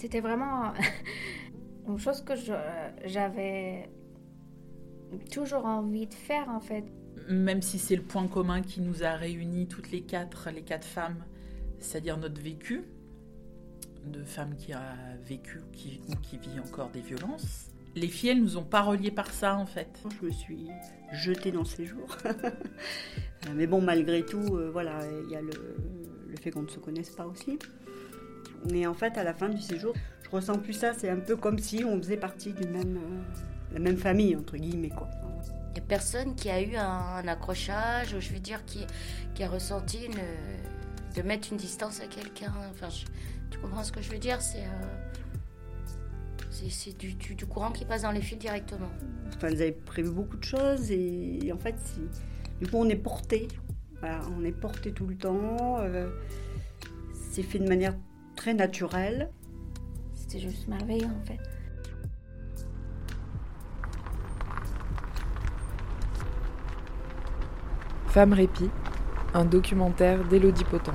C'était vraiment une chose que j'avais toujours envie de faire en fait. Même si c'est le point commun qui nous a réunis toutes les quatre, les quatre femmes, c'est-à-dire notre vécu, de femmes qui a vécu qui, ou qui vit encore des violences. Les filles, elles nous ont pas reliées par ça en fait. Je me suis jetée dans ces jours. Mais bon, malgré tout, euh, voilà, il y a le, le fait qu'on ne se connaisse pas aussi. Mais en fait, à la fin du séjour, je ressens plus ça. C'est un peu comme si on faisait partie d'une même, euh, la même famille, entre guillemets. Quoi. Il n'y a personne qui a eu un, accrochage, ou je veux dire, qui, qui a ressenti une, de mettre une distance à quelqu'un. Enfin, tu comprends ce que je veux dire? C'est euh, c'est du, du, courant qui passe dans les fils directement. Enfin, ils avaient prévu beaucoup de choses et, en fait, du coup, on est porté. on est porté tout le temps. Euh, c'est fait de manière très naturelle. C'était juste merveilleux en fait. Femme répit, un documentaire d'Élodie Potente.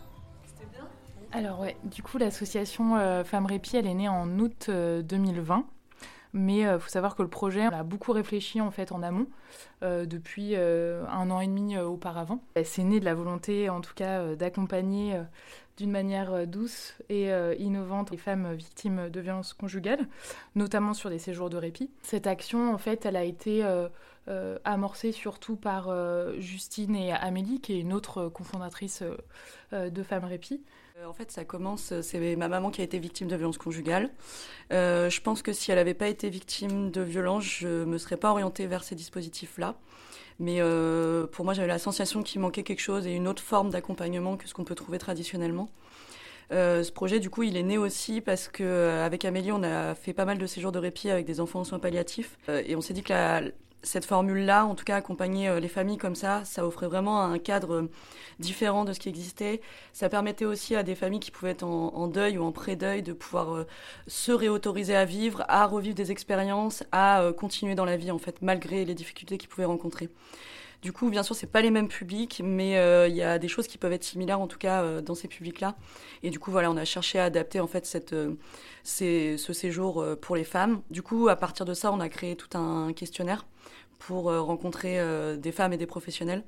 l'association euh, Femmes Répit, elle est née en août 2020. Euh, Mais il euh, faut savoir que le projet, a beaucoup réfléchi en fait en amont depuis un an et demi auparavant. C'est né de la volonté, en tout cas, d'accompagner d'une manière douce et innovante les femmes victimes de violences conjugales, notamment sur des séjours de répit. Cette action, en fait, elle a été amorcée surtout par Justine et Amélie, qui est une autre cofondatrice de Femmes Répit. Euh, en fait, ça commence, c'est ma maman qui a été victime de violence conjugale. Euh, je pense que si elle n'avait pas été victime de violence, je ne me serais pas orientée vers ces dispositifs-là. Mais euh, pour moi, j'avais la sensation qu'il manquait quelque chose et une autre forme d'accompagnement que ce qu'on peut trouver traditionnellement. ce projet, du coup, il est né aussi parce que avec Amélie, on a fait pas mal de séjours de répit avec des enfants en soins palliatifs, et on s'est dit que la, cette formule-là, en tout cas accompagner euh, les familles comme ça, ça offrait vraiment un cadre euh, différent de ce qui existait. Ça permettait aussi à des familles qui pouvaient être en, deuil ou en pré-deuil de pouvoir euh, se réautoriser à vivre, à revivre des expériences, à continuer dans la vie en fait, malgré les difficultés qu'ils pouvaient rencontrer. Du coup, bien sûr, c'est pas les mêmes publics, mais il y a des choses qui peuvent être similaires en tout cas dans ces publics-là. Et du coup, voilà, on a cherché à adapter en fait ce séjour pour les femmes. Du coup, à partir de ça, on a créé tout un questionnaire pour euh, rencontrer euh, des femmes et des professionnels,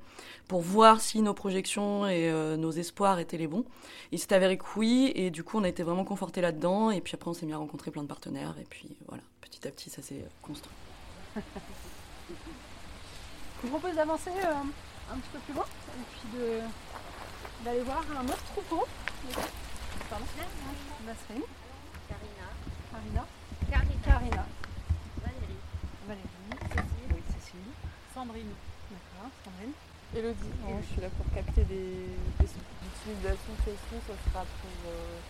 pour voir si nos projections et euh, nos espoirs étaient les bons. Il s'est avéré que oui, et du coup on a été vraiment confortés là-dedans, et puis après on s'est mis à rencontrer plein de partenaires, et puis voilà, petit à petit ça s'est construit. Je vous propose d'avancer un petit peu plus loin, et puis d'aller voir un autre troupeau. Pardon Nasrine. Karina. Karina. Karina. Karina. Sandrine. D'accord, Sandrine. Elodie. je suis là pour capter des, des utilisations de questions. Ça sera pour euh,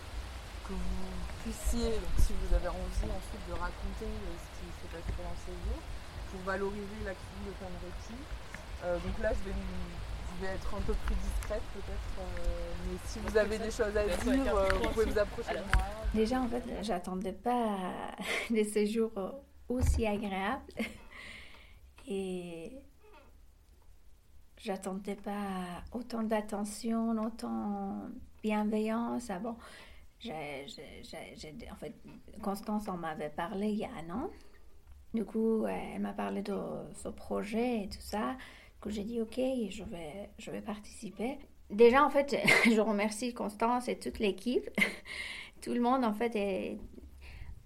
que vous puissiez, donc si vous avez envie ensuite de raconter euh, ce qui s'est passé pendant ces jours, pour valoriser l'action de répit. Euh, donc là, je vais, je vais, être un peu plus discrète peut-être, mais si vous avez des choses à dire, vous pouvez vous approcher de moi. Déjà, en fait, j'attendais pas des séjours aussi agréables. Et j'attendais pas autant d'attention, autant bienveillance. Ah bon, en fait, Constance en m'avait parlé il y a un an. Du coup, elle m'a parlé de ce projet et tout ça. que j'ai dit ok, je vais, je vais participer. Déjà, en fait, je remercie Constance et toute l'équipe. Tout le monde, en fait, est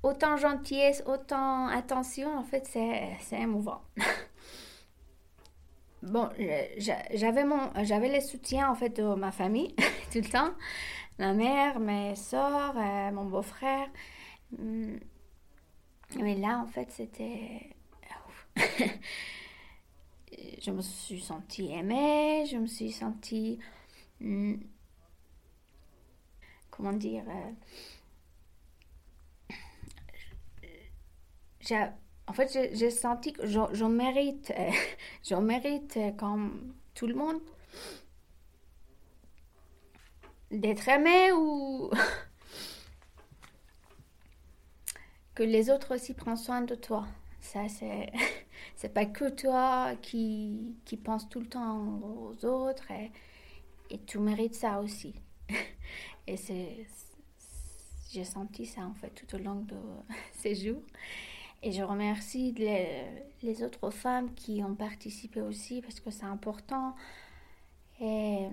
autant gentillesse, autant attention. En fait, c'est émouvant. bon, j'avais mon, j'avais le soutien en fait de ma famille tout le temps. ma mère, mes soeurs, euh, mon beau-frère. Hmm. Mais là, en fait, c'était. je me suis sentie aimée, je me suis sentie. hmm, Comment dire euh, En fait, j'ai- senti que je, je mérite, euh, je mérite euh, comme tout le monde d'être aimé ou que les autres aussi prennent soin de toi. Ça, c'est c'est pas que toi qui, qui pense tout le temps aux autres et, et tu mérites ça aussi. Et c'est j'ai senti ça en fait tout au long de ces jours. Et je remercie les, autres femmes qui ont participé aussi parce que c'est important. Et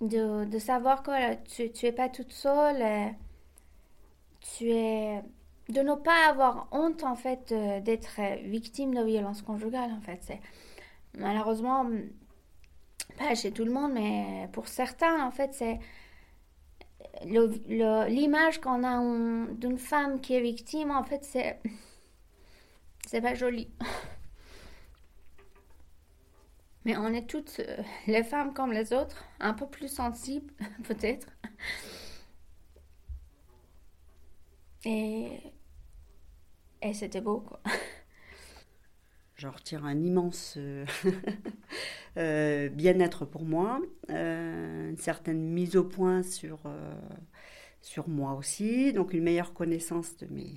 de, de savoir que tu, tu es pas toute seule. et Tu es de ne pas avoir honte en fait euh, d'être victime de violence conjugale en fait. Malheureusement pas chez tout le monde, mais pour certains en fait c'est l'image qu'on a d'une femme qui est victime en fait c'est c'est pas joli. Mais on est toutes, euh, les femmes comme les autres, un peu plus sensibles, peut-être. Et, et c'était beau, quoi. J'en retire un immense euh, euh, bien-être pour moi, euh, une certaine mise au point sur, sur moi aussi, donc une meilleure connaissance de mes,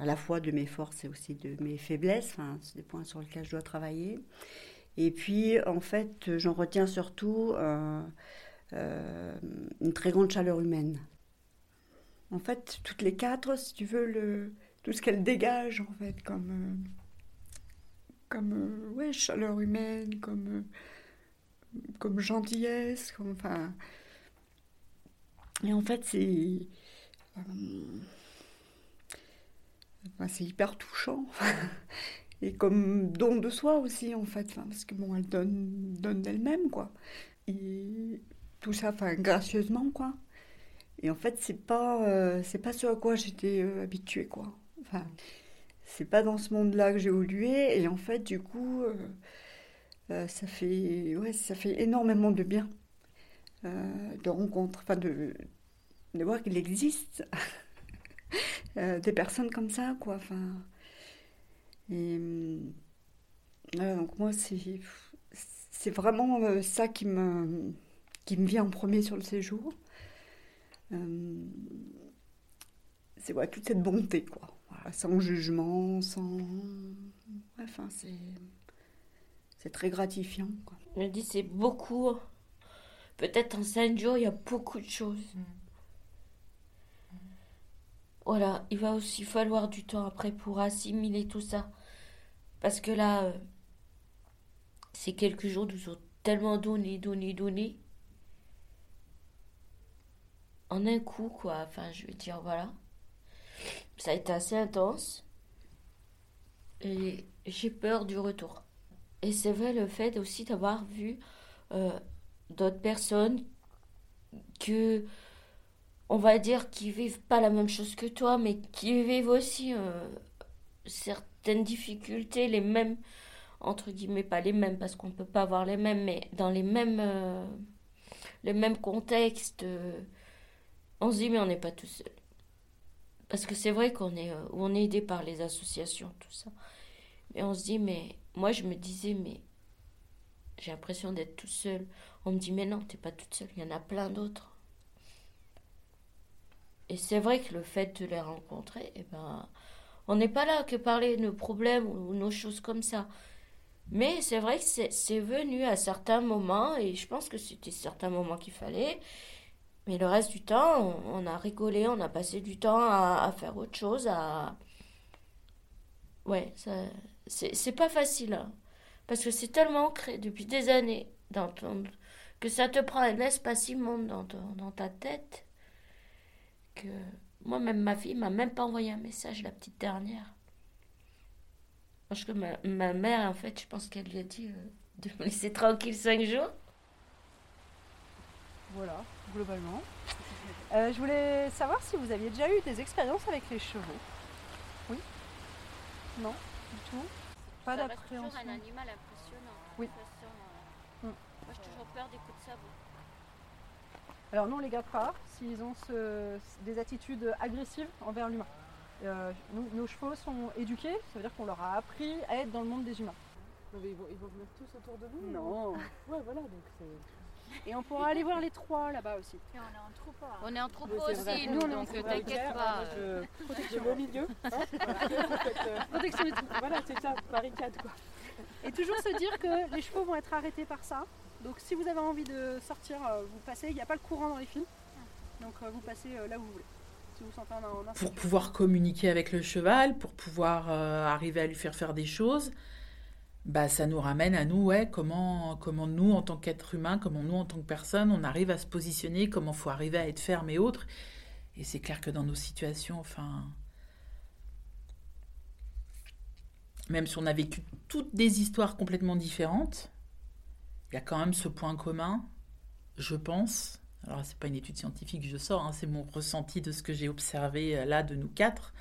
à la fois de mes forces et aussi de mes faiblesses, enfin, c'est des points sur lesquels je dois travailler. Et puis, en fait, j'en retiens surtout une très grande chaleur humaine. En fait, toutes les quatre, si tu veux, le, tout ce qu'elles dégagent, en fait, comme, euh, euh, chaleur humaine, comme, euh, gentillesse, enfin... Et en fait, c'est... enfin, c'est hyper touchant. Et comme don de soi aussi, en fait, parce que bon, elle donne, d'elle-même, quoi. Et tout ça, enfin, gracieusement, quoi. Et en fait, c'est pas, c'est pas ce à quoi j'étais euh, habituée, quoi. Enfin, c'est pas dans ce monde-là que j'ai évolué. Et en fait, du coup, euh, euh, ça fait, ouais, ça fait énormément de bien euh, de rencontrer, enfin, de, de voir qu'il existe des personnes comme ça, quoi. Enfin, et voilà, donc moi, c'est, c'est vraiment ça qui me, qui me vient en premier sur le séjour. C'est ouais, toute cette bonté, quoi. Sans jugement, sans. Enfin, c'est. C'est très gratifiant, quoi. Je me dis, c'est beaucoup. Peut-être en cinq jours, il y a beaucoup de choses. Voilà, il va aussi falloir du temps après pour assimiler tout ça. Parce que là, euh, ces quelques jours nous ont tellement donné, donné, donné. En un coup, quoi. Enfin, je veux dire, voilà. Ça a été assez intense. Et j'ai peur du retour. Et c'est vrai le fait aussi d'avoir vu euh, d'autres personnes que, on va dire, qui vivent pas la même chose que toi, mais qui vivent aussi euh, certaines difficultés, les mêmes, entre guillemets, pas les mêmes, parce qu'on peut pas avoir les mêmes, mais dans les mêmes, euh, les mêmes contextes, on se dit, mais on n'est pas tout seul. Parce que c'est vrai qu'on est, euh, on est aidé par les associations, tout ça. Mais on se dit, mais moi je me disais, mais j'ai l'impression d'être tout seul. On me dit, mais non, t'es pas toute seule, il y en a plein d'autres. Et c'est vrai que le fait de les rencontrer, eh ben, on n'est pas là que parler de nos problèmes ou nos choses comme ça. Mais c'est vrai que c'est venu à certains moments, et je pense que c'était certains moments qu'il fallait. Mais le reste du temps, on, a rigolé, on a passé du temps à, faire autre chose, à... Ouais, ça, c'est pas facile, hein. parce que c'est tellement ancré depuis des années dans que ça te prend un espace immonde dans, ton- dans ta tête que moi, même ma fille m'a même pas envoyé un message la petite dernière. Parce que ma, ma mère, en fait, je pense qu'elle lui a dit euh, de me laisser tranquille cinq jours. Voilà, globalement. Euh, je voulais savoir si vous aviez déjà eu des expériences avec les chevaux. Oui Non Du tout Pas toujours d'appréhension un animal impressionnant. Oui. De toute façon, euh, Mm. Moi, j'ai toujours peur des coups de sabot. Alors nous on les garde pas s'ils ont ce- des attitudes agressives envers l'humain. Euh, nous- nos chevaux sont éduqués, ça veut dire qu'on leur a appris à être dans le monde des humains. Non, mais ils, vont, ils vont venir tous autour de nous Non. Ouais, voilà, donc c'est. Et on pourra aller voir les trois là-bas aussi. Et on est en troupeau. hein. On est en troupeau aussi, Nous, nous, on est en donc t'inquiète pas. Euh, je, vais au milieu. hein, voilà. Protection et tout. voilà, c'est ça, barricade quoi. Et toujours se dire que les chevaux vont être arrêtés par ça. Donc si vous avez envie de sortir, euh, vous passez. Il n'y a pas le courant dans les fils. Donc euh, vous passez euh, là où vous voulez. Si vous sentez en, en Pour pouvoir communiquer avec le cheval, pour pouvoir euh, arriver à lui faire faire des choses, bah ça nous ramène à nous, ouais, comment, comment nous, en tant qu'être humain, comment nous, en tant que personne, on arrive à se positionner, comment faut arriver à être ferme et autres. Et c'est clair que dans nos situations, enfin, même si on a vécu toutes des histoires complètement différentes, il y a quand même ce point commun, je pense. Alors, c'est pas une étude scientifique que je sors, hein, c'est mon ressenti de ce que j'ai observé euh, là de nous quatre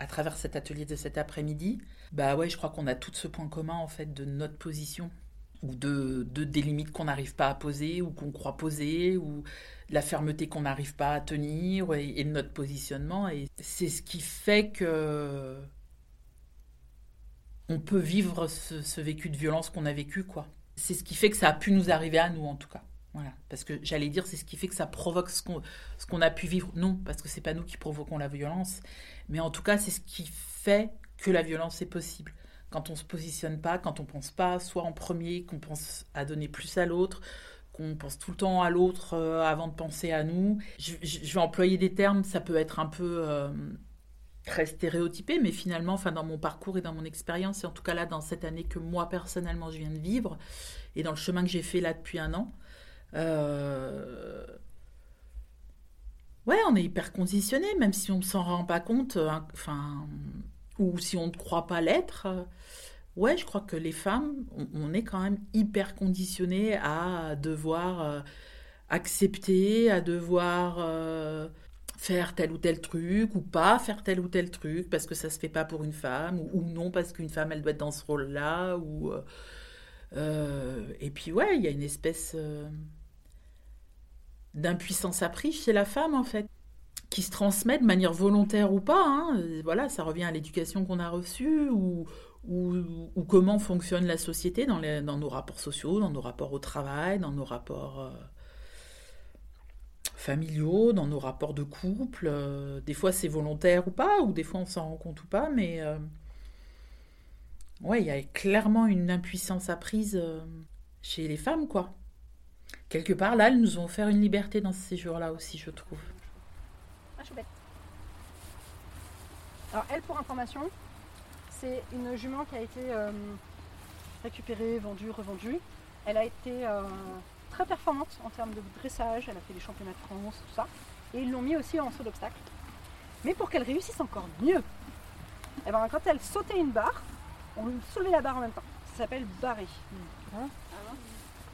à travers cet atelier de cet après-midi. Bah ouais, je crois qu'on a tout ce point commun en fait de notre position ou de, de des limites qu'on n'arrive pas à poser ou qu'on croit poser ou la fermeté qu'on n'arrive pas à tenir et, notre positionnement et c'est ce qui fait que on peut vivre ce, ce vécu de violence qu'on a vécu quoi. C'est ce qui fait que ça a pu nous arriver à nous en tout cas. Voilà, parce que j'allais dire, c'est ce qui fait que ça provoque ce qu'on a pu vivre. Non, parce que c'est pas nous qui provoquons la violence, mais en tout cas, c'est ce qui fait que la violence est possible. Quand on se positionne pas, quand on pense pas soit en premier, qu'on pense à donner plus à l'autre, qu'on pense tout le temps à l'autre euh, avant de penser à nous. Je vais employer des termes, ça peut être un peu euh, très stéréotypé, mais finalement, enfin dans mon parcours et dans mon expérience, et en tout cas là dans cette année que moi personnellement je viens de vivre, et dans le chemin que j'ai fait là depuis un an, euh, Ouais, on est hyper conditionné, même si on ne s'en rend pas compte, euh, enfin, ou si on ne croit pas l'être. Ouais, je crois que les femmes, on, est quand même hyper conditionné à devoir euh, accepter, à devoir faire tel ou tel truc, ou pas faire tel ou tel truc, parce que ça se fait pas pour une femme, ou, ou non, parce qu'une femme, elle doit être dans ce rôle-là, ou... euh, euh, et puis ouais, il y a une espèce... d'impuissance apprise chez la femme en fait, qui se transmet de manière volontaire ou pas. hein. Euh, Voilà, ça revient à l'éducation qu'on a reçue ou, ou, comment fonctionne la société dans, les- dans nos rapports sociaux, dans nos rapports au travail, dans nos rapports euh, familiaux, dans nos rapports de couple. Euh, des fois c'est volontaire ou pas, ou des fois on s'en rend compte ou pas, mais ouais, il y a clairement une impuissance apprise chez les femmes, quoi quelque part, là, elles nous ont offert une liberté dans ce séjour-là aussi, je trouve. Ah, chouette. Alors elle, pour information, c'est une jument qui a été euh, récupérée, vendue, revendue. Elle a été euh, très performante en termes de dressage, elle a fait les championnats de France, tout ça. Et ils l'ont mis aussi en saut d'obstacle. Mais pour qu'elle réussisse encore mieux, eh ben, quand elle sautait une barre, on lui soulevait la barre en même temps. Ça s'appelle barrer. Hein?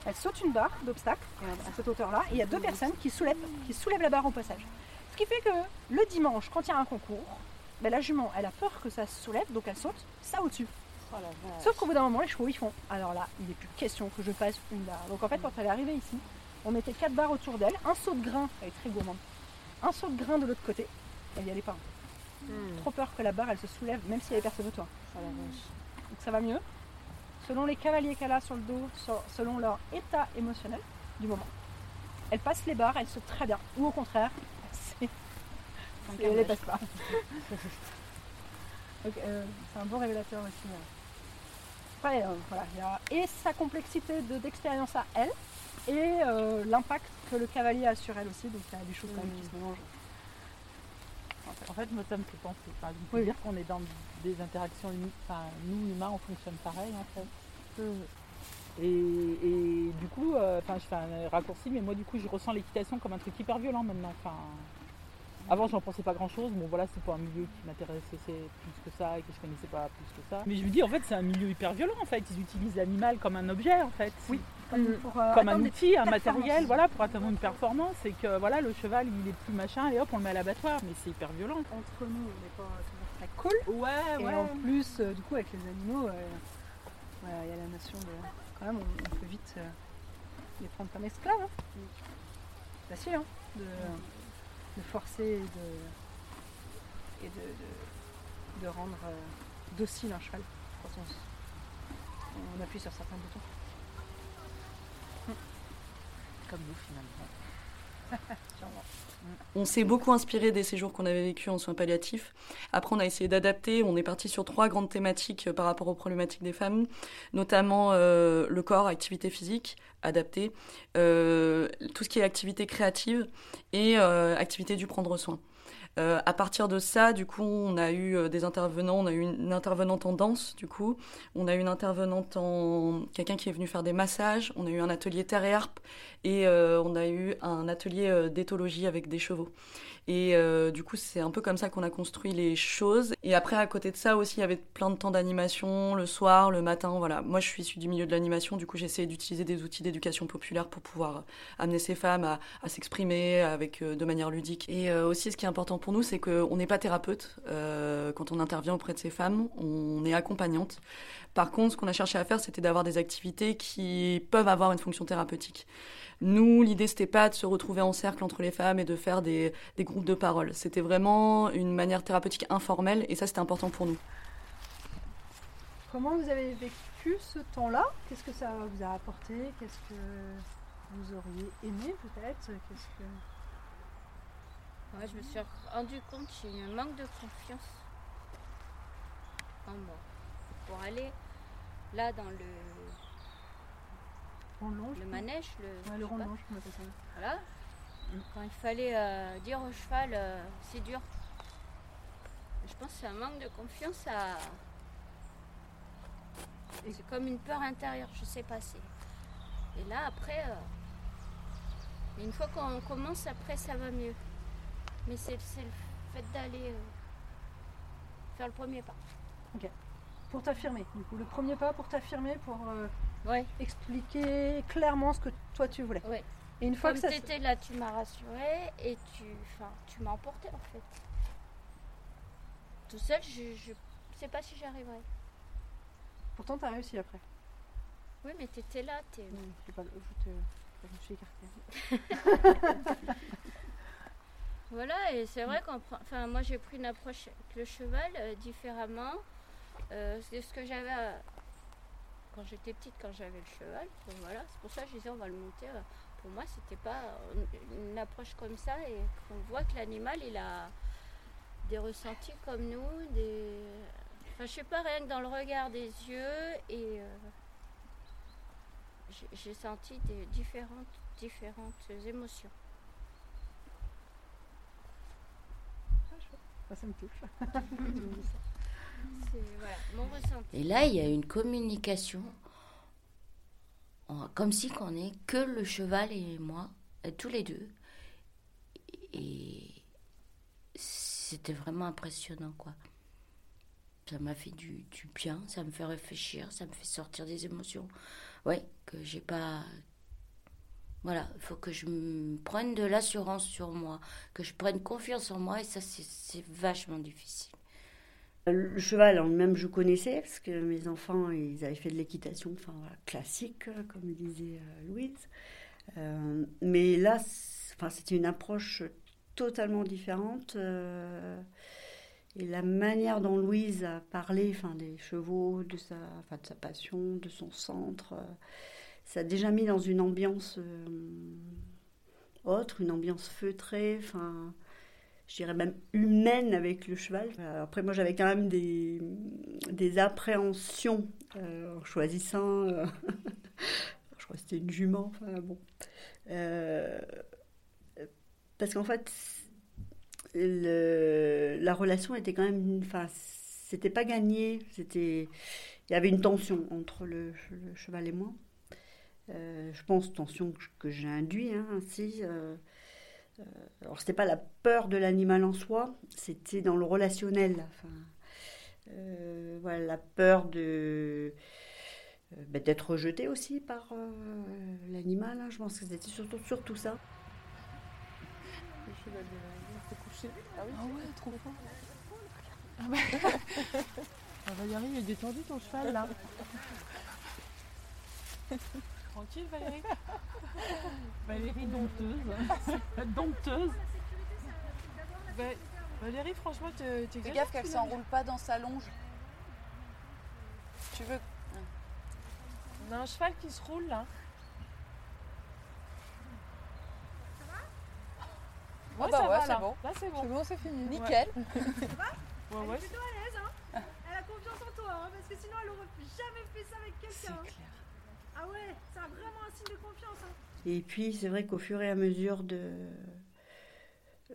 Elle saute une barre d'obstacle à cette hauteur-là, et il y a deux personnes qui soulèvent, qui soulèvent la barre au passage. Ce qui fait que le dimanche, quand il y a un concours, ben, la jument, elle a peur que ça se soulève, donc elle saute ça au-dessus. Oh. Sauf qu'au bout d'un moment, les chevaux, ils font. Alors là, il n'est plus question que je fasse une barre. Donc en fait, quand elle est arrivée ici, on mettait quatre barres autour d'elle, un saut de grain, elle est très gourmande, un saut de grain de l'autre côté, elle n'y allait pas. Hmm. Trop peur que la barre, elle se soulève, même s'il n'y avait personne autour. Oh. Donc ça va mieux. Selon les cavaliers qu'elle a sur le dos, selon leur état émotionnel du moment, elle passe les barres, elle saute très bien. Ou au contraire, c'est... c'est- elle les passe pas. Donc, euh, c'est un bon révélateur aussi. euh. Après, euh, voilà, il y a et sa complexité de- d'expérience à elle, et euh, l'impact que le cavalier a sur elle aussi. Donc il y a des choses quand même qui se mélangent. En fait, moi, ça me fait penser. Enfin, me Oui. dire qu'on est dans des interactions. Enfin, nous, humains, on fonctionne pareil, en fait. Et, et du coup, euh, enfin, je fais un raccourci, mais moi, du coup, je ressens l'équitation comme un truc hyper violent maintenant. Enfin, Avant, j'en pensais pas grand chose. Bon, voilà, c'est pas un milieu qui m'intéressait plus que ça et que je connaissais pas plus que ça. Mais je me dis, en fait, c'est un milieu hyper violent. En fait, ils utilisent l'animal comme un objet, en fait. Oui. Comme, Mm. pour, euh, comme un outil, un matériel, voilà, pour atteindre une performance. Et que voilà, le cheval, il est plus machin, et hop, on le met à l'abattoir. Mais c'est hyper violent. Entre nous, on n'est pas toujours très cool. Ouais, Et en plus, euh, du coup, avec les animaux, euh, voilà, il y a la notion de. Quand même, on, on peut vite euh, les prendre comme esclaves. Hein. C'est facile, hein, de, de forcer et de, de, rendre euh, docile un cheval quand on, on appuie sur certains boutons. Comme nous, finalement. On s'est beaucoup inspiré des séjours qu'on avait vécus en soins palliatifs. Après, on a essayé d'adapter. On est parti sur trois grandes thématiques euh, par rapport aux problématiques des femmes, notamment euh, le corps, activité physique adaptée, euh, tout ce qui est activité créative et activité du prendre soin. Euh, à partir de ça, du coup, on a eu euh, des intervenants. On a eu une, intervenante en danse, du coup. On a eu une intervenante en quelqu'un qui est venu faire des massages. On a eu un atelier terre et harpe et euh, on a eu un atelier euh, d'éthologie avec des chevaux. Et du coup, c'est un peu comme ça qu'on a construit les choses. Et après, à côté de ça aussi, il y avait plein de temps d'animation, le soir, le matin. Voilà. Moi, je suis issue du milieu de l'animation. Du coup, essayé d'utiliser des outils d'éducation populaire pour pouvoir amener ces femmes à, s'exprimer avec de manière ludique. Et aussi, ce qui est important pour nous, c'est qu'on n'est pas thérapeute euh, quand on intervient auprès de ces femmes. On est accompagnante. Par contre, ce qu'on a cherché à faire, c'était d'avoir des activités qui peuvent avoir une fonction thérapeutique. Nous, l'idée, c'était pas de se retrouver en cercle entre les femmes et de faire des, groupes de parole. C'était vraiment une manière thérapeutique informelle et ça, c'était important pour nous. Comment vous avez vécu ce temps-là? Qu'est-ce que ça vous a apporté? Qu'est-ce que vous auriez aimé peut-être? Je me suis rendu compte que j'ai eu un manque de confiance en moi. Pour aller là dans le, le manège, le, Ouais, le voilà. Quand il fallait euh, dire au cheval, euh, c'est dur. Je pense que c'est un manque de confiance à. C'est comme une peur intérieure, je sais pas. Et là, après, euh, une fois qu'on commence, après, ça va mieux. Mais c'est le fait d'aller euh, faire le premier pas. Pour t'affirmer, du coup, le premier pas pour t'affirmer, pour euh, Ouais, expliquer clairement ce que toi tu voulais. ouais. Et une fois Comme que ça... tu étais là, tu m'as rassuré et tu, enfin, tu m'as emporté en fait. Tout seul, je, je sais pas si j'arriverai. Pourtant, t'as réussi après. Oui, mais tu étais là, t'es... Pas- je, te- je me suis écartée. Voilà, et c'est vrai prend. Enfin, moi j'ai pris une approche avec le cheval euh, différemment. Euh, c'est ce que j'avais euh, quand j'étais petite, quand j'avais le cheval. Voilà, c'est pour ça que je disais on va le monter. euh, Pour moi, c'était pas euh, une approche comme ça et qu'on voit que l'animal il a des ressentis comme nous, des. Enfin, je sais pas, rien que dans le regard des yeux et. euh, j'ai senti des différentes, différentes émotions. Ça me touche. C'est voilà, mon ressenti. Et là, il y a une communication, comme si qu'on est que le cheval et moi, euh, tous les deux. Et c'était vraiment impressionnant, quoi. Ça m'a fait du, du bien, ça me fait réfléchir, ça me fait sortir des émotions. Ouais, que j'ai pas. Voilà, il faut que je prenne de l'assurance sur moi, que je prenne confiance en moi, et ça, c'est- vachement difficile. Le cheval lui-même, je connaissais, parce que mes enfants, ils avaient fait de l'équitation, enfin classique, comme disait euh, Louise. Euh, mais là, c'était une approche totalement différente. euh, et la manière dont Louise a parlé enfin, des chevaux, de sa, enfin, de sa passion, de son centre, ça a déjà mis dans une ambiance euh, autre, une ambiance feutrée, enfin je dirais même humaine avec le cheval. Après, moi, j'avais quand même des, appréhensions euh, en choisissant. euh, je crois que c'était une jument, enfin bon. Parce qu'en fait, la relation était quand même. Enfin, c'était pas gagné. Il y avait une tension entre le cheval et moi. Euh, je pense tension que, j'ai induit hein, ainsi. euh, Euh, alors, c'était pas la peur de l'animal en soi, c'était dans le relationnel. Enfin, euh, voilà, la peur de euh, ben, d'être rejeté aussi par l'animal. hein. Je pense que c'était surtout, surtout ça. Le cheval de s'est couché. Ah oui, Ah ouais, trop fort. Ah bah... Valérie, il est détendu ton cheval là. Tranquille Valérie. Valérie dompteuse. dompteuse. Va- Valérie, franchement, tu Fais gaffe qu'elle s'enroule pas dans sa longe. Tu veux. On a un cheval qui se roule là. Ah Ouais, bah ça ouais, va, c'est bon. Là, c'est bon. C'est bon, c'est fini. Ouais. Nickel. Ouais, ouais. plutôt à l'aise, hein Elle a confiance en toi, hein, parce que sinon elle aurait jamais fait ça avec quelqu'un. Ah ouais, c'est vraiment un signe de confiance. Hein. Et puis, c'est vrai qu'au fur et à mesure de,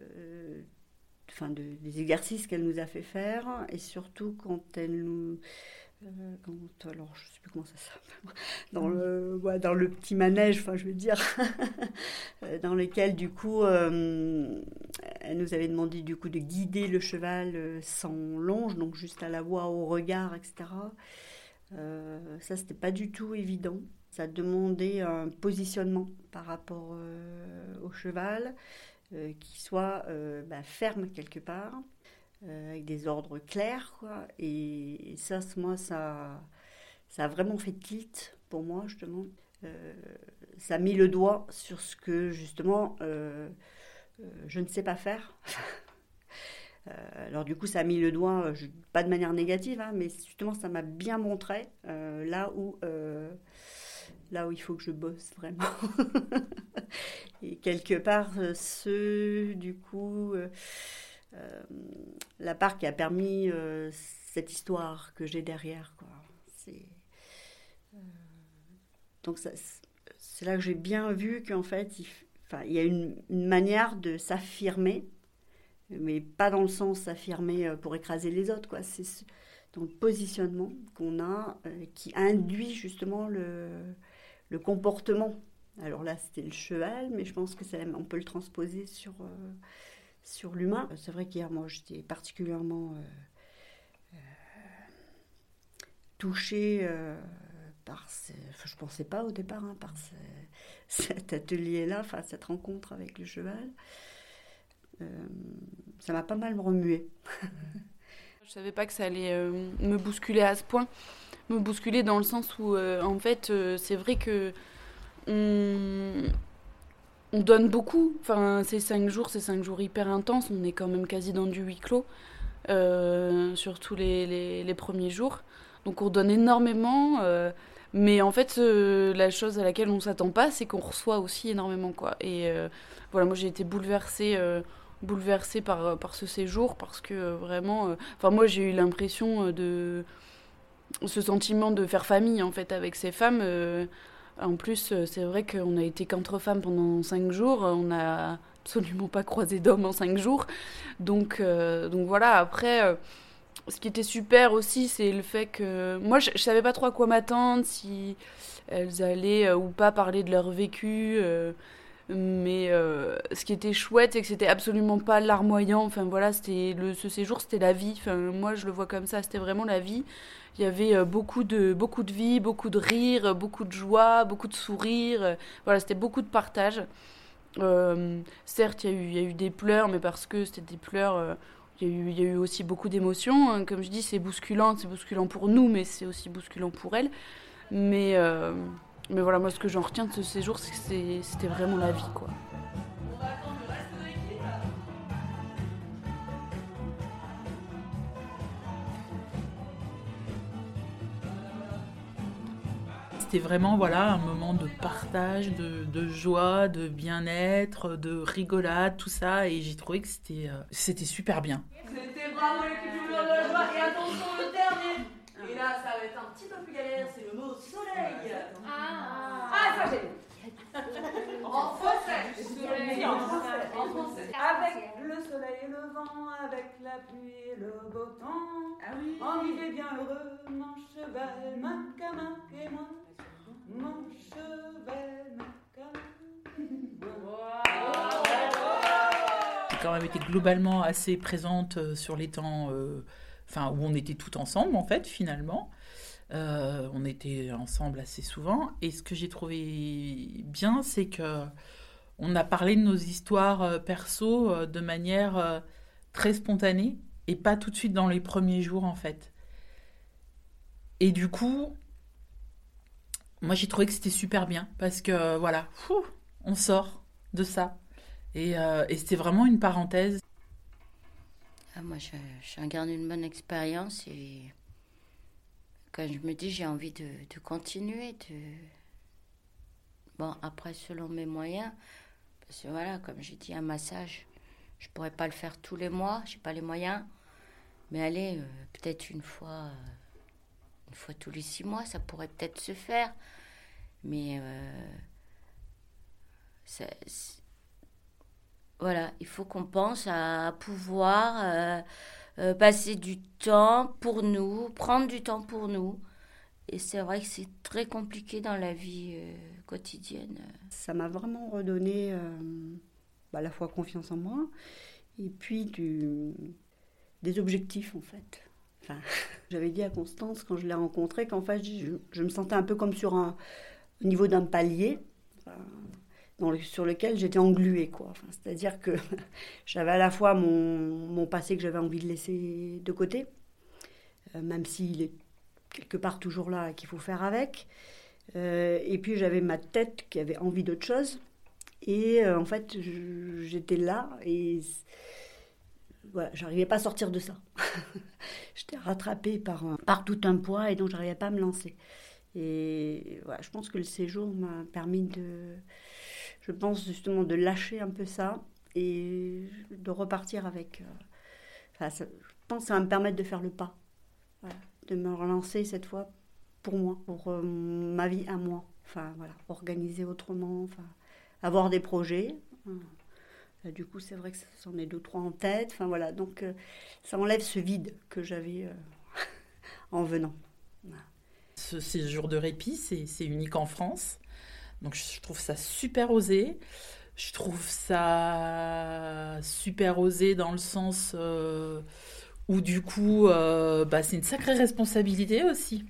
euh, de- des exercices qu'elle nous a fait faire, et surtout quand elle nous. euh, quand, alors, je sais plus comment ça s'appelle. Dans le, dans le petit manège, enfin, je veux dire. euh, dans lequel, du coup, elle nous avait demandé, du coup, de guider le cheval sans longe, donc juste à la voix, au regard, etc. Euh, ça, c'était pas du tout évident. Ça demandait un positionnement par rapport euh, au cheval, euh, qui soit bah, ferme quelque part, avec des ordres clairs. Quoi. Et, et ça, moi, ça, ça a vraiment fait tilt pour moi, justement. Ça a mis le doigt sur ce que, justement, je ne sais pas faire. Alors du coup, ça a mis le doigt, euh, pas de manière négative, hein, mais justement, ça m'a bien montré euh, là où euh, là où il faut que je bosse vraiment. Et quelque part, ce du coup, la part qui a permis cette histoire que j'ai derrière, quoi. Donc c'est- là que j'ai bien vu qu'en fait, il, y a une manière de s'affirmer mais pas dans le sens s'affirmer euh, pour écraser les autres, quoi. C'est ce- dans le positionnement qu'on a euh, qui induit justement le, le comportement. Alors là, c'était le cheval, mais je pense que ça, on peut le transposer sur, euh, sur l'humain. C'est vrai qu'hier, moi, j'étais particulièrement touchée par ce... Je pensais pas au départ, hein, par ce- cet atelier-là, enfin, cette rencontre avec le cheval. Euh, ça m'a pas mal remué. Je savais pas que ça allait euh, me bousculer à ce point. Me bousculer dans le sens où, euh, en fait, c'est vrai que on, on donne beaucoup. Enfin, ces cinq jours, c'est cinq jours hyper intenses. On est quand même quasi dans du huis clos, surtout les, premiers jours. Donc on donne énormément. mais en fait, la chose à laquelle on s'attend pas, c'est qu'on reçoit aussi énormément, quoi. Et voilà, moi j'ai été bouleversée. Euh, bouleversée par, par ce séjour parce que euh, vraiment euh, enfin moi j'ai eu l'impression euh, de ce sentiment de faire famille en fait avec ces femmes euh, en plus euh, c'est vrai qu'on a été qu'entre femmes pendant cinq jours on n'a absolument pas croisé d'hommes en cinq jours. Donc euh, donc voilà après euh, ce qui était super aussi c'est le fait que moi je, savais pas trop à quoi m'attendre si elles allaient euh, ou pas parler de leur vécu euh, mais euh, ce qui était chouette, c'est que c'était absolument pas larmoyant. Enfin voilà, c'était le ce séjour, c'était la vie. Enfin moi, je le vois comme ça. C'était vraiment la vie. Il y avait euh, beaucoup de beaucoup de vie, beaucoup de rire, beaucoup de joie, beaucoup de sourire. Euh, Voilà, c'était beaucoup de partage. Euh, certes, il y a eu il y a eu des pleurs, mais parce que c'était des pleurs. il y, a eu, il y a eu aussi beaucoup d'émotions. hein. Comme je dis, c'est bousculant. C'est bousculant pour nous, mais c'est aussi bousculant pour elles. Mais, mais voilà, moi, ce que j'en retiens de ce séjour, c'est que c'était vraiment la vie, quoi. C'était vraiment voilà un moment de partage, de, de joie, de bien-être, de rigolade, tout ça, et j'ai trouvé que c'était euh, c'était super bien. C'était bravo petits joueurs de la joie et attention le dernier Et là ça va être un petit peu plus galère, c'est le mot soleil Ah, ça j'ai En français. En français. En français. Avec le soleil et le vent, avec la pluie et le beau temps. Ah oui On vivait bien heureux, mon cheval, ma camac et moi. Mon cheval, ma camac quand même été globalement assez présente sur les temps, enfin où on était tout ensemble en fait finalement. On était ensemble assez souvent. Et ce que j'ai trouvé bien, c'est que on a parlé de nos histoires perso de manière très spontanée et pas tout de suite dans les premiers jours en fait. Et du coup, moi j'ai trouvé que c'était super bien parce que voilà, on sort de ça. Et, euh, et c'était vraiment une parenthèse. Ah, moi je, je garde une bonne expérience et quand je me dis j'ai envie de, de, continuer, de... Bon, après selon mes moyens, parce que voilà, comme j'ai dit, un massage, je pourrais pas le faire tous les mois, j'ai pas les moyens. Mais allez, euh, peut-être une fois, euh, une fois tous les six mois, ça pourrait peut-être se faire. Mais euh, voilà, il faut qu'on pense à pouvoir passer du temps pour nous, prendre du temps pour nous. Et c'est vrai que c'est très compliqué dans la vie quotidienne. Ça m'a vraiment redonné bah, à la fois confiance en moi et puis des objectifs en fait. Enfin, j'avais dit à Constance quand je l'ai rencontrée qu'en fait je, me sentais un peu comme sur un au niveau d'un palier sur lequel j'étais engluée quoi. C'est-à-dire que j'avais à la fois mon, mon passé que j'avais envie de laisser de côté, euh, même s'il est quelque part toujours là et qu'il faut faire avec. Euh, et puis j'avais ma tête qui avait envie d'autre chose. Et euh, en fait, j'étais là et voilà, j'arrivais pas à sortir de ça. J'étais rattrapée par, par tout un poids et donc j'arrivais pas à me lancer. Et voilà, je pense que le séjour m'a permis de, je pense justement de lâcher un peu ça et de repartir avec. Euh, je pense que ça va me permettre de faire le pas, de me relancer cette fois pour moi, pour euh, ma vie à moi. Enfin voilà, organiser autrement, avoir des projets. Hein du coup, c'est vrai que c'en est deux, trois en tête. Enfin voilà, donc euh, ça enlève ce vide que j'avais euh, en venant. Ce séjour de répit, c'est unique en France? Donc je trouve ça super osé. Je trouve ça super osé dans le sens euh, où du coup, bah, c'est une sacrée responsabilité aussi.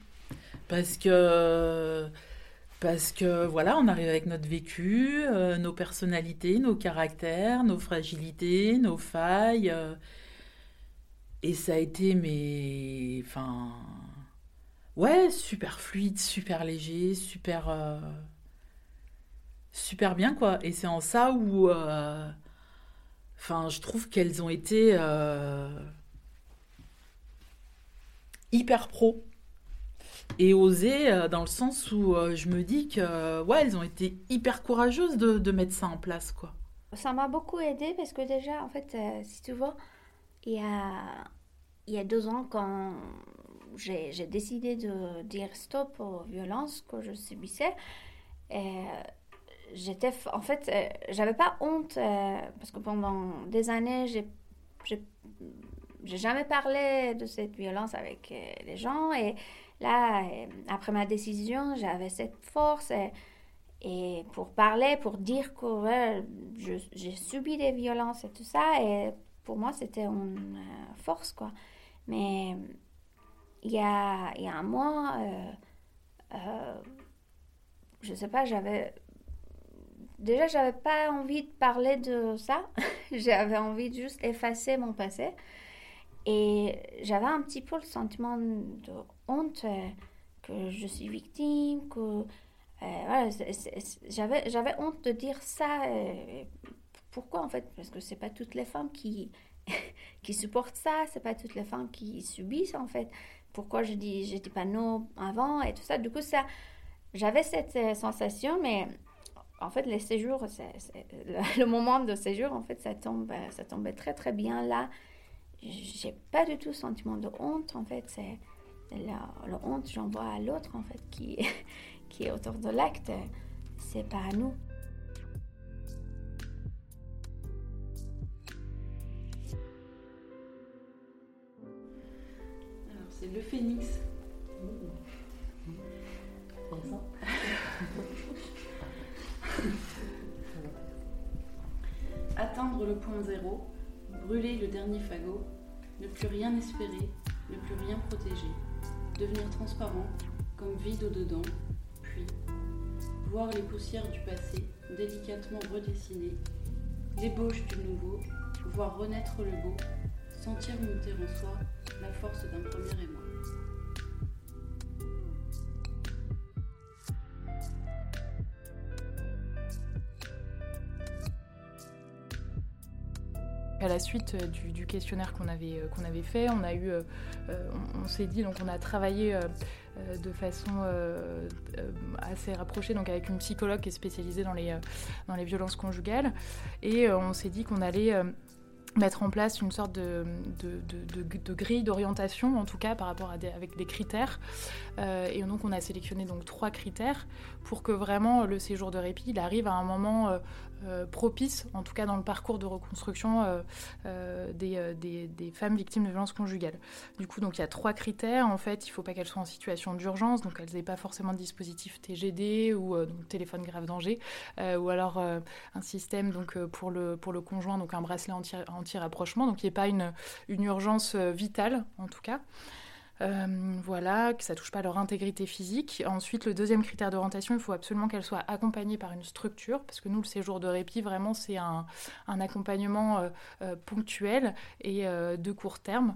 Parce que voilà, on arrive avec notre vécu, euh, nos personnalités, nos caractères, nos fragilités, nos failles. Euh, et ça a été, mais. Enfin. Ouais, super fluide, super léger, super. Euh, super bien, quoi. Et c'est en ça où. Enfin, je trouve qu'elles ont été. hyper pro et oser euh, dans le sens où euh, je me dis que ouais elles ont été hyper courageuses de, mettre ça en place quoi. Ça m'a beaucoup aidé parce que déjà en fait euh, si tu vois il y a il y a deux ans quand j'ai décidé de dire stop aux violences que je subissais j'étais en fait j'avais pas honte parce que pendant des années j'ai j'ai jamais parlé de cette violence avec les gens et Là, euh, après ma décision, j'avais cette force et, pour parler, pour dire que j'ai subi des violences et tout ça. Et pour moi, c'était une euh, force, quoi. Mais il y a, il y a un mois, euh, euh, je sais pas, j'avais. Déjà, j'avais pas envie de parler de ça. j'avais envie de juste effacer mon passé. Et j'avais un petit peu le sentiment de honte euh, que je suis victime, que euh, voilà, j'avais, j'avais honte de dire ça. Euh, pourquoi en fait? Parce que c'est pas toutes les femmes qui, qui supportent ça, c'est pas toutes les femmes qui subissent en fait. Pourquoi je dis, je dis pas non avant et tout ça. Du coup, ça, j'avais cette sensation, mais en fait, les séjours, le, moment de séjour, en fait, ça tombe, ça tombait très très bien là. J'ai pas du tout sentiment de honte, en fait. C'est la, honte, j'en vois à l'autre, en fait, qui, qui est autour de l'acte. C'est pas à nous. Alors, c'est le phénix. Le point zéro brûler le dernier fagot, ne plus rien espérer, ne plus rien protéger, devenir transparent, comme vide au-dedans, puis voir les poussières du passé délicatement redessinées, l'ébauche du nouveau, voir renaître le beau, sentir monter en soi la force d'un premier émoi. À la suite euh, du, questionnaire qu'on avait, euh, avait fait, on euh, on, s'est dit, donc on a travaillé de façon assez rapprochée, donc avec une psychologue qui est spécialisée dans les, dans les violences conjugales, et on s'est dit qu'on allait mettre en place une sorte de, de, grille d'orientation, en tout cas par rapport à des, avec des critères. Et donc on a sélectionné donc trois critères pour que vraiment le séjour de répit il arrive à un moment propice, en tout cas dans le parcours de reconstruction des, des, femmes victimes de violences conjugales. Du coup, donc il y a trois critères. En fait, il ne faut pas qu'elles soient en situation d'urgence, donc elles n'aient pas forcément de dispositif TGD ou donc téléphone grave danger, ou alors un système donc pour le pour le conjoint, donc un bracelet anti anti-rapprochement, donc il n'y ait pas une, une urgence euh, vitale en tout cas. Euh, voilà, que ça touche pas leur intégrité physique. Ensuite, le deuxième critère d'orientation, il faut absolument qu'elle soit accompagnée par une structure, parce que nous, le séjour de répit, vraiment, c'est un, accompagnement euh, euh, ponctuel et de court terme.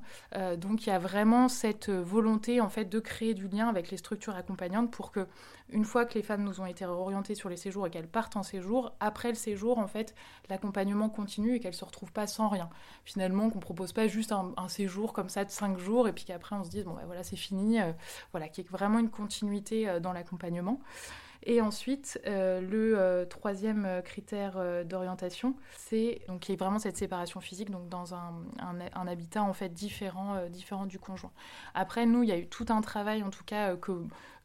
donc, il y a vraiment cette volonté, en fait, de créer du lien avec les structures accompagnantes pour que, une fois que les femmes nous ont été orientées sur les séjours et qu'elles partent en séjour, après le séjour, en fait, l'accompagnement continue et qu'elles se retrouvent pas sans rien. Finalement, qu'on propose pas juste un, séjour comme ça de cinq jours et puis qu'après on se dise bon ben voilà c'est fini, euh, voilà qu'il y ait vraiment une continuité euh, dans l'accompagnement. Et ensuite, euh, le troisième critère d'orientation, c'est donc qu'il y ait vraiment cette séparation physique, donc dans un, un, habitat en fait différent, différent du conjoint. Après, nous, il y a eu tout un travail, en tout cas, que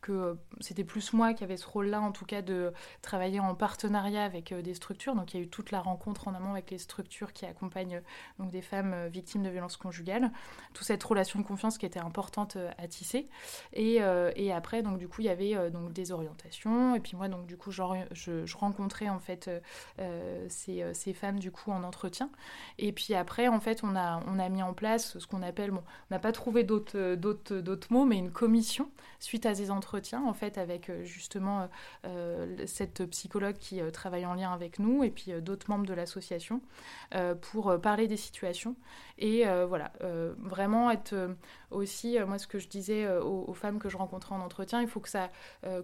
que euh, c'était plus moi qui avais ce rôle-là, en tout cas, de travailler en partenariat avec euh, des structures. Donc, il y a eu toute la rencontre en amont avec les structures qui accompagnent euh, donc, des femmes victimes de violences conjugales. Toute cette relation de confiance qui était importante à tisser. Et, et après, donc, du coup, il y avait donc, des orientations. Et puis, moi, donc, du coup, je, je rencontrais, en fait, ces, ces, femmes, du coup, en entretien. Et puis après, en fait, on a, on a mis en place ce qu'on appelle, bon, on n'a pas trouvé d'autres mots, mais une commission suite à ces entretiens en fait avec euh, justement euh, euh, cette psychologue qui travaille en lien avec nous et puis d'autres membres de l'association pour parler des situations et voilà vraiment être aussi moi ce que je disais aux, femmes que je rencontrais en entretien il faut que ça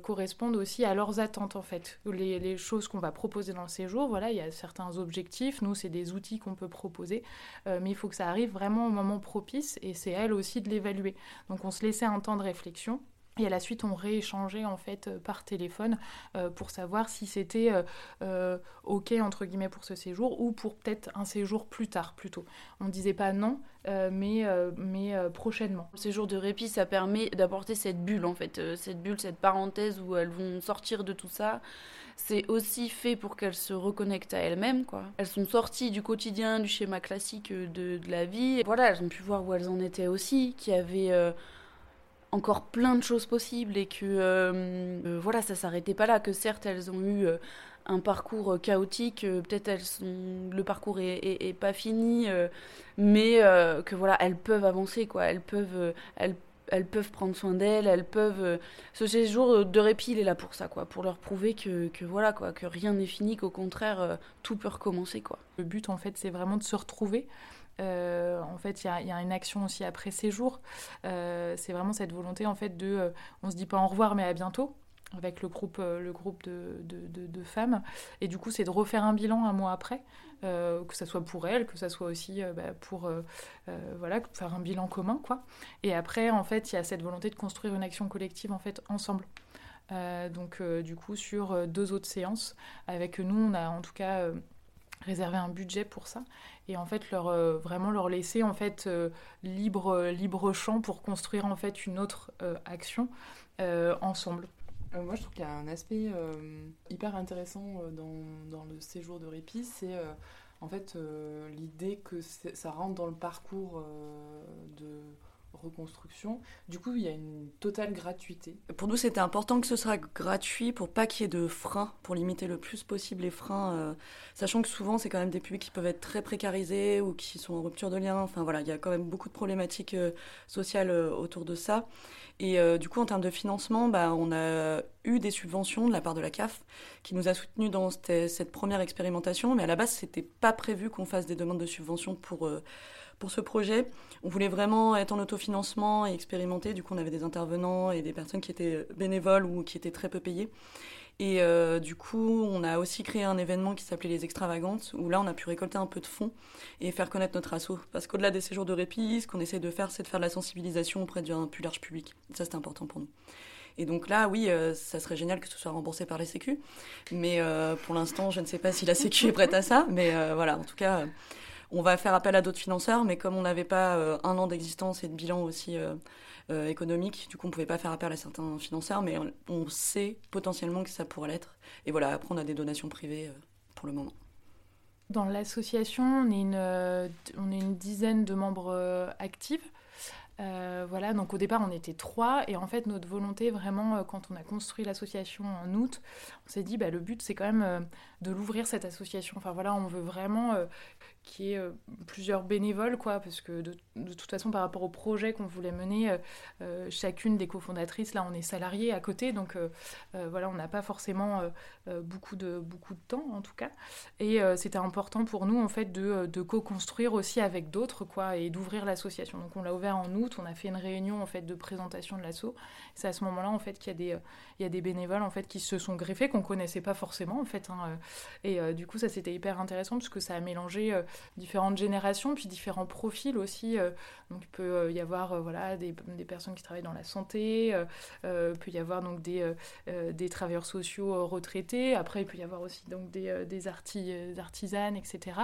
corresponde aussi à leurs attentes en fait. Les, les choses qu'on va proposer dans le séjour voilà il y a certains objectifs nous c'est des outils qu'on peut proposer mais il faut que ça arrive vraiment au moment propice et c'est elle aussi de l'évaluer. Donc on se laissait un temps de réflexion et à la suite, on rééchangeait en fait euh, par téléphone euh, pour savoir si c'était euh, ok entre guillemets pour ce séjour ou pour peut-être un séjour plus tard plutôt. On disait pas non, mais mais prochainement. Le séjour de répit, ça permet d'apporter cette bulle en fait, cette bulle, cette parenthèse où elles vont sortir de tout ça. C'est aussi fait pour qu'elles se reconnectent à elles-mêmes quoi. Elles sont sorties du quotidien, du schéma classique de, la vie. Voilà, elles ont pu voir où elles en étaient aussi, qui avaient encore plein de choses possibles et que euh, euh, voilà ça s'arrêtait pas là que certes elles ont eu euh, un parcours chaotique peut-être elles sont le parcours est, pas fini mais que voilà elles peuvent avancer quoi. Elles peuvent elles, elles peuvent prendre soin d'elles elles peuvent ce séjour de répit il est là pour ça quoi pour leur prouver que, que voilà quoi que rien n'est fini qu'au contraire tout peut recommencer quoi. Le but en fait c'est vraiment de se retrouver euh, en fait, il y, a une action aussi après séjour. Euh, c'est vraiment cette volonté, en fait, de, euh, on se dit pas au revoir, mais à bientôt avec le groupe, le groupe de, de, femmes. Et du coup, c'est de refaire un bilan un mois après, que ça soit pour elles, que ça soit aussi bah, pour voilà, faire un bilan commun. quoi. Et après, en fait, il y a cette volonté de construire une action collective en fait ensemble. donc, du coup, sur deux autres séances, avec nous, on a en tout cas réservé un budget pour ça et en fait leur euh, vraiment leur laisser en fait euh, libre libre champ pour construire en fait une autre euh, action ensemble. moi je trouve qu'il y a un aspect hyper intéressant dans, dans, le séjour de répit, c'est en fait l'idée que ça rentre dans le parcours de reconstruction. Du coup, il y a une totale gratuité. Pour nous, c'était important que ce soit gratuit pour pas qu'il y ait de freins, pour limiter le plus possible les freins, euh, sachant que souvent, c'est quand même des publics qui peuvent être très précarisés ou qui sont en rupture de lien. Enfin voilà, il y a quand même beaucoup de problématiques euh, sociales euh, autour de ça. Et du coup, en termes de financement, bah, on a eu des subventions de la part de la CAF qui nous a soutenus dans cette, cette première expérimentation, mais à la base, c'était pas prévu qu'on fasse des demandes de subventions pour pour ce projet. On voulait vraiment être en autofinancement et expérimenter. Du coup, on avait des intervenants et des personnes qui étaient bénévoles ou qui étaient très peu payées. Et euh, du coup, on a aussi créé un événement qui s'appelait les Extravagantes, où là, on a pu récolter un peu de fonds et faire connaître notre assaut. Parce qu'au-delà des séjours de répit, ce qu'on essaie de faire, c'est de faire de la sensibilisation auprès d'un plus large public. Ça, c'est important pour nous. Et donc là, oui, euh, ça serait génial que ce soit remboursé par la Sécu. Mais euh, pour l'instant, je ne sais pas si la Sécu est prête à ça. Mais voilà, en tout cas, on va faire appel à d'autres financeurs, mais comme on n'avait pas euh, un an d'existence et de bilan aussi euh, euh, économique, du coup on ne pouvait pas faire appel à certains financeurs, mais on, sait potentiellement que ça pourrait l'être. Et voilà, après on a des donations privées pour le moment. Dans l'association, on, est une, une dizaine de membres actifs. voilà, donc au départ on était trois et en fait notre volonté vraiment quand on a construit l'association en août, on s'est dit bah, le but c'est quand même de l'ouvrir cette association. Enfin voilà, on veut vraiment qui est euh, plusieurs bénévoles, quoi, parce que de, toute façon, par rapport au projet qu'on voulait mener, euh, euh, chacune des cofondatrices, là, on est salariés à côté, donc voilà, on n'a pas forcément beaucoup, de, beaucoup de temps, en tout cas. Et c'était important pour nous, en fait, de, de co-construire aussi avec d'autres, quoi, et d'ouvrir l'association. Donc on l'a ouvert en août, on a fait une réunion, en fait, de présentation de l'asso. C'est à ce moment-là, en fait, qu'il y a des, y a des bénévoles, en fait, qui se sont greffés, qu'on connaissait pas forcément, en fait. Hein, et du coup, ça, c'était hyper intéressant, parce que ça a mélangé différentes générations, puis différents profils aussi. Euh, donc il peut euh, y avoir euh, voilà, des, des, personnes qui travaillent dans la santé, peut y avoir donc des, des travailleurs sociaux retraités, après il peut y avoir aussi donc des, des, artisanes, etc.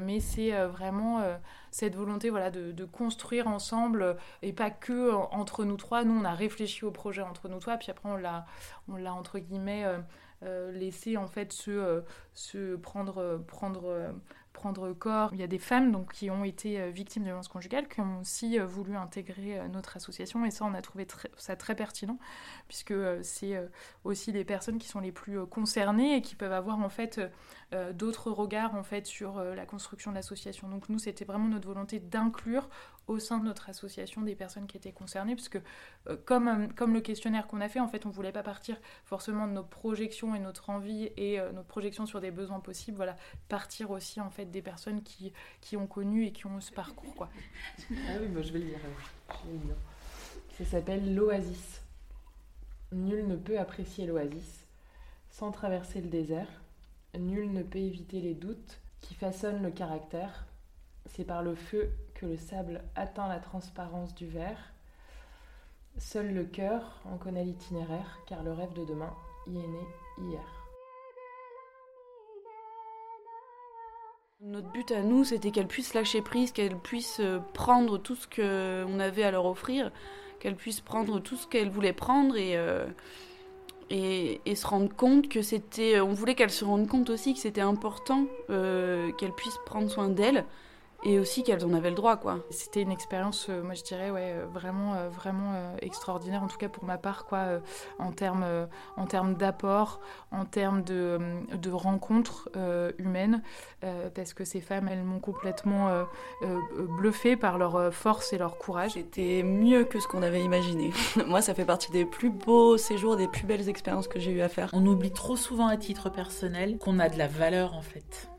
mais c'est vraiment cette volonté voilà, de, de, construire ensemble et pas que entre nous trois. Nous, on a réfléchi au projet entre nous trois, puis après on l'a, on l'a entre guillemets laissé en fait se, se prendre, prendre prendre corps. Il y a des femmes qui ont été euh, victimes de violences conjugales, qui ont aussi euh, voulu intégrer euh, notre association, et ça, on a trouvé ça très pertinent, puisque c'est aussi des personnes qui sont les plus concernées et qui peuvent avoir en fait d'autres regards sur la construction de l'association. Donc nous, c'était vraiment notre volonté d'inclure au sein de notre association des personnes qui étaient concernées, puisque comme, comme le questionnaire qu'on a fait, en fait, on voulait pas partir forcément de nos projections et notre envie et notre projection sur des besoins possibles, voilà, partir aussi en fait des personnes qui, qui ont connu et qui ont ce parcours. Quoi. ah oui, je vais le lire. Ça s'appelle l'oasis. Nul ne peut apprécier l'oasis sans traverser le désert. Nul ne peut éviter les doutes qui façonnent le caractère. C'est par le feu que le sable atteint la transparence du verre. Seul le cœur en connaît l'itinéraire, car le rêve de demain y est né hier. Notre but à nous, c'était qu'elle puisse lâcher prise, qu'elle puisse euh, prendre tout ce qu'on avait à leur offrir, qu'elle puisse prendre tout ce qu'elle voulait prendre et, euh, et, se rendre compte que c'était. On voulait qu'elle se rende compte aussi que c'était important euh, qu'elle puisse prendre soin d'elle et aussi qu'elles en avaient le droit quoi. C'était une expérience euh, moi je dirais ouais euh, vraiment euh, vraiment extraordinaire en tout cas pour ma part quoi en termes en termes d'apport, en termes de, de rencontres humaines parce que ces femmes elles m'ont complètement bluffé par leur force et leur courage. C'était mieux que ce qu'on avait imaginé. moi ça fait partie des plus beaux séjours, des plus belles expériences que j'ai eu à faire. On oublie trop souvent à titre personnel qu'on a de la valeur en fait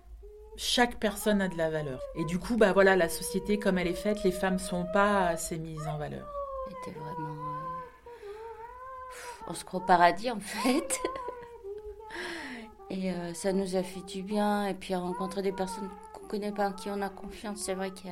chaque personne a de la valeur. Et du coup, bah voilà, la société comme elle est faite, les femmes sont pas assez mises en valeur. Vraiment, on se croit au paradis en fait. Et euh, ça nous a fait du bien. Et puis rencontrer des personnes qu'on connaît pas, en qui on a confiance. C'est vrai qu'il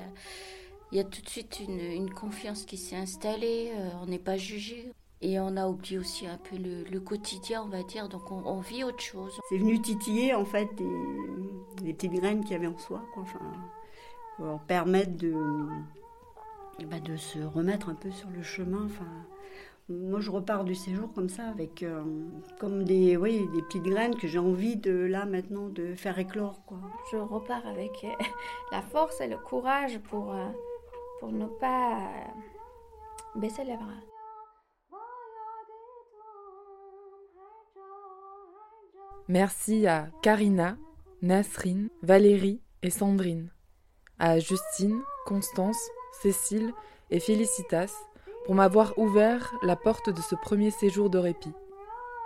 y, a tout de suite une, confiance qui s'est installée. Euh, on n'est pas jugé. Et on a oublié aussi un peu le, quotidien, on va dire, donc on, vit autre chose. C'est venu titiller en fait des, petites graines qu'il y avait en soi, quoi. Enfin, pour permettre de, bah, de se remettre un peu sur le chemin. Enfin, moi je repars du séjour comme ça, avec euh, comme des, oui, des petites graines que j'ai envie de là maintenant de faire éclore. Quoi. Je repars avec euh, la force et le courage pour, euh, pour ne pas baisser les bras. Merci à Karina, Nasrine, Valérie et Sandrine, à Justine, Constance, Cécile et Félicitas pour m'avoir ouvert la porte de ce premier séjour de répit.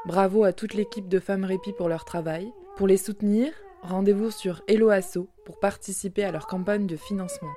Bravo à toute l'équipe de Femmes Répit pour leur travail. Pour les soutenir, rendez-vous sur Hello Asso pour participer à leur campagne de financement.